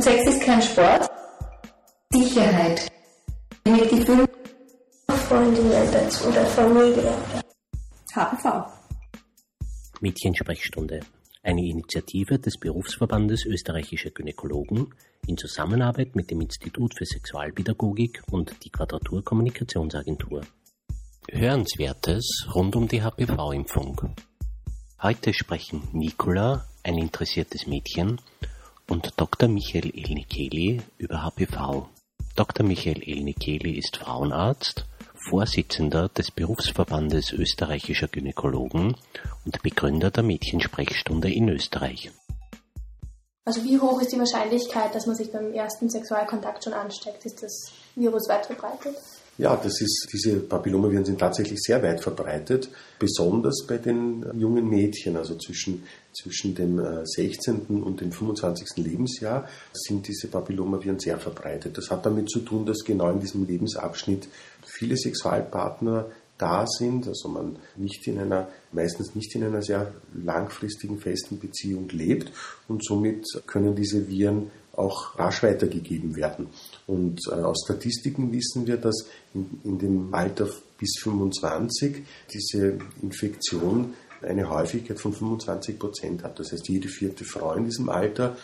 Und Sex ist kein Sport. Sicherheit. Mit Gefühl. Freundinnen dazu oder Familie. HPV. Mädchensprechstunde. Eine Initiative des Berufsverbandes österreichischer Gynäkologen in Zusammenarbeit mit dem Institut für Sexualpädagogik und die Quadratur Kommunikationsagentur. Hörenswertes rund um die HPV-Impfung. Heute sprechen Nicola, ein interessiertes Mädchen, und Dr. Michael Elnikeli über HPV. Dr. Michael Elnikeli ist Frauenarzt, Vorsitzender des Berufsverbandes österreichischer Gynäkologen und Begründer der Mädchensprechstunde in Österreich. Also wie hoch ist die Wahrscheinlichkeit, dass man sich beim ersten Sexualkontakt schon ansteckt? Ist das Virus weit verbreitet? Ja, das ist, diese Papillomaviren sind tatsächlich sehr weit verbreitet, besonders bei den jungen Mädchen, also zwischen, zwischen dem 16. Äh, und dem 25. Lebensjahr sind diese Papillomaviren sehr verbreitet. Das hat damit zu tun, dass genau in diesem Lebensabschnitt viele Sexualpartner da sind, also man nicht in einer, meistens nicht in einer sehr langfristigen festen Beziehung lebt und somit können diese Viren auch rasch weitergegeben werden. Und äh, aus Statistiken wissen wir, dass in, in dem Alter bis 25 diese Infektion eine Häufigkeit von 25 Prozent hat. Das heißt, jede vierte Frau in diesem Alter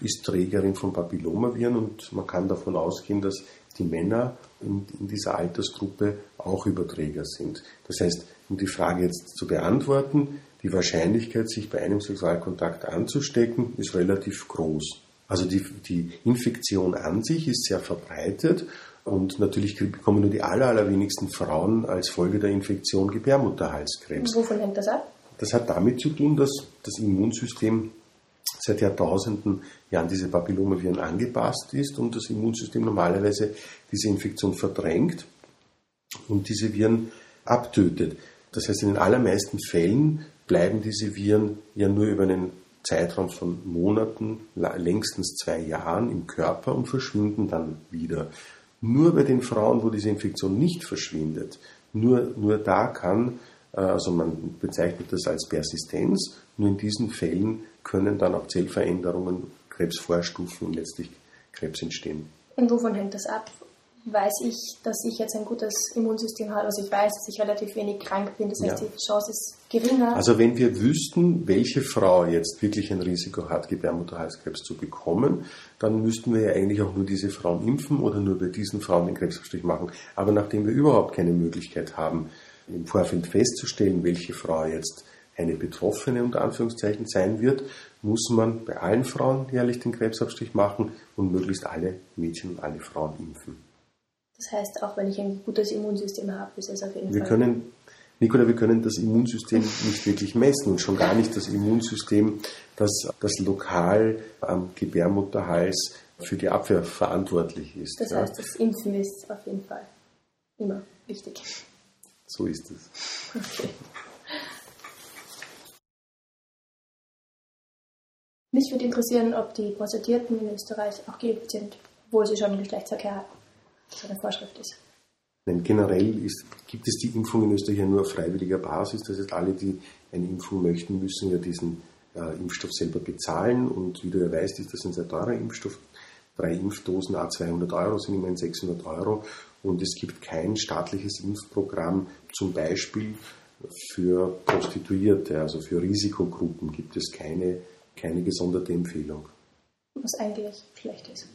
ist Trägerin von Papillomaviren und man kann davon ausgehen, dass die Männer in, in, dieser Altersgruppe auch Überträger sind. Das heißt, um die Frage jetzt zu beantworten, die Wahrscheinlichkeit, sich bei einem Sexualkontakt anzustecken, ist relativ groß. Also die, die Infektion an sich ist sehr verbreitet und natürlich bekommen nur die aller, allerwenigsten Frauen als Folge der Infektion Gebärmutterhalskrebs. Wovon hängt das ab? Das hat damit zu tun, dass das Immunsystem seit Jahrtausenden ja an diese Papillomaviren angepasst ist und das Immunsystem normalerweise diese Infektion verdrängt und diese Viren abtötet. Das heißt, in den allermeisten Fällen bleiben diese Viren ja nur über einen Zeitraum von Monaten, längstens zwei Jahren im Körper und verschwinden dann wieder. Nur bei den Frauen, wo diese Infektion nicht verschwindet, nur, nur da kann, äh, also man bezeichnet das als Persistenz, nur in diesen Fällen können dann auch Zellveränderungen, Krebsvorstufen und letztlich Krebs entstehen. Und wovon hängt das ab? Weiß ich, dass ich jetzt ein gutes Immunsystem habe. Also ich weiß, dass ich relativ wenig krank bin. Das heißt, ja. die Chance ist geringer. Also wenn wir wüssten, welche Frau jetzt wirklich ein Risiko hat, Gebärmutterhalskrebs zu bekommen, dann müssten wir ja eigentlich auch nur diese Frauen impfen oder nur bei diesen Frauen den Krebsabstrich machen. Aber nachdem wir überhaupt keine Möglichkeit haben, im Vorfeld festzustellen, welche Frau jetzt eine Betroffene unter Anführungszeichen sein wird, muss man bei allen Frauen jährlich den Krebsabstrich machen und möglichst alle Mädchen und alle Frauen impfen. Das heißt, auch wenn ich ein gutes Immunsystem habe, ist es auf jeden wir Fall. Können, Nicola, wir können das Immunsystem nicht wirklich messen und schon gar nicht das Immunsystem, das, das lokal am Gebärmutterhals für die Abwehr verantwortlich ist. Das heißt, das Impfen ist auf jeden Fall immer wichtig. So ist es. Okay. Mich würde interessieren, ob die Prostituierten in Österreich auch geimpft sind, obwohl sie schon Geschlechtsverkehr hatten so eine Vorschrift ist. Nein, generell ist, gibt es die Impfung in Österreich ja nur auf freiwilliger Basis. Das heißt, alle, die eine Impfung möchten, müssen ja diesen äh, Impfstoff selber bezahlen. Und wie du ja weißt, ist das ein sehr teurer Impfstoff. Drei Impfdosen, a 200 Euro, sind immerhin 600 Euro. Und es gibt kein staatliches Impfprogramm, zum Beispiel für Prostituierte, also für Risikogruppen, gibt es keine, keine gesonderte Empfehlung. Was eigentlich schlecht ist.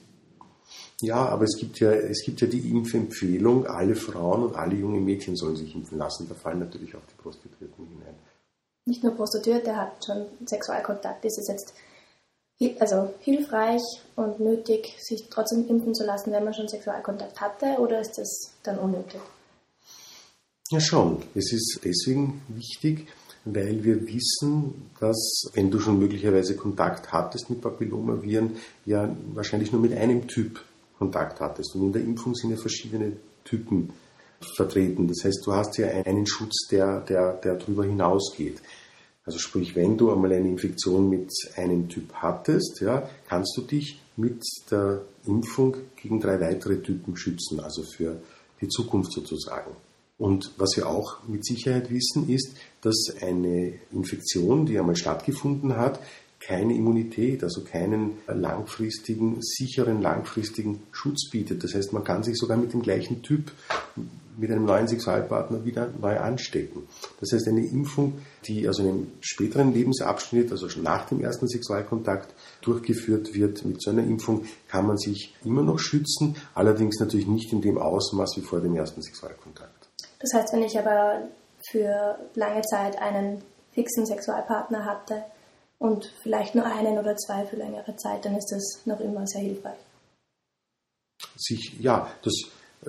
Ja, aber es gibt ja, es gibt ja die Impfempfehlung, alle Frauen und alle jungen Mädchen sollen sich impfen lassen. Da fallen natürlich auch die Prostituierten hinein. Nicht nur Prostituierte hat schon Sexualkontakt. Ist es jetzt also hilfreich und nötig, sich trotzdem impfen zu lassen, wenn man schon Sexualkontakt hatte, oder ist das dann unnötig? Ja, schon. Es ist deswegen wichtig, weil wir wissen, dass wenn du schon möglicherweise Kontakt hattest mit Papillomaviren, ja wahrscheinlich nur mit einem Typ Kontakt hattest. Und in der Impfung sind ja verschiedene Typen vertreten. Das heißt, du hast ja einen Schutz, der, der, der darüber hinausgeht. Also sprich, wenn du einmal eine Infektion mit einem Typ hattest, ja, kannst du dich mit der Impfung gegen drei weitere Typen schützen, also für die Zukunft sozusagen. Und was wir auch mit Sicherheit wissen, ist, dass eine Infektion, die einmal stattgefunden hat, keine Immunität, also keinen langfristigen, sicheren, langfristigen Schutz bietet. Das heißt, man kann sich sogar mit dem gleichen Typ, mit einem neuen Sexualpartner wieder neu anstecken. Das heißt, eine Impfung, die also in einem späteren Lebensabschnitt, also schon nach dem ersten Sexualkontakt durchgeführt wird, mit so einer Impfung kann man sich immer noch schützen, allerdings natürlich nicht in dem Ausmaß wie vor dem ersten Sexualkontakt. Das heißt, wenn ich aber für lange Zeit einen fixen Sexualpartner hatte und vielleicht nur einen oder zwei für längere Zeit, dann ist das noch immer sehr hilfreich. Sich, ja, das,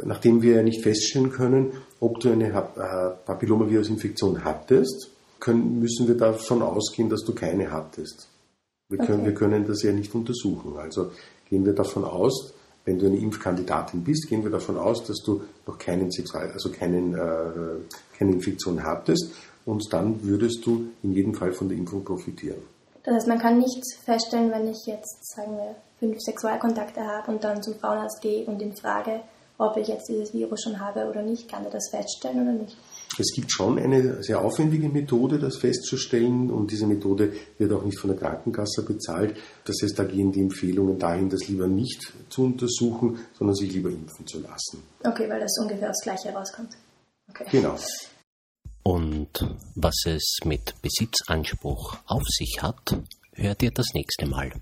nachdem wir nicht feststellen können, ob du eine äh, Papillomavirusinfektion hattest, können, müssen wir davon ausgehen, dass du keine hattest. Wir können, okay. wir können das ja nicht untersuchen. Also gehen wir davon aus, wenn du eine Impfkandidatin bist, gehen wir davon aus, dass du noch keinen Sexual, also keinen, äh, keine Infektion hattest und dann würdest du in jedem Fall von der Impfung profitieren. Das heißt, man kann nicht feststellen, wenn ich jetzt, sagen wir, fünf Sexualkontakte habe und dann zum Frauenarzt gehe und ihn frage, ob ich jetzt dieses Virus schon habe oder nicht, kann er das feststellen oder nicht? Es gibt schon eine sehr aufwendige Methode, das festzustellen und diese Methode wird auch nicht von der Krankenkasse bezahlt. Das heißt, da gehen die Empfehlungen dahin, das lieber nicht zu untersuchen, sondern sich lieber impfen zu lassen. Okay, weil das ungefähr das Gleiche herauskommt. Okay. Genau. Und was es mit Besitzanspruch auf sich hat, hört ihr das nächste Mal.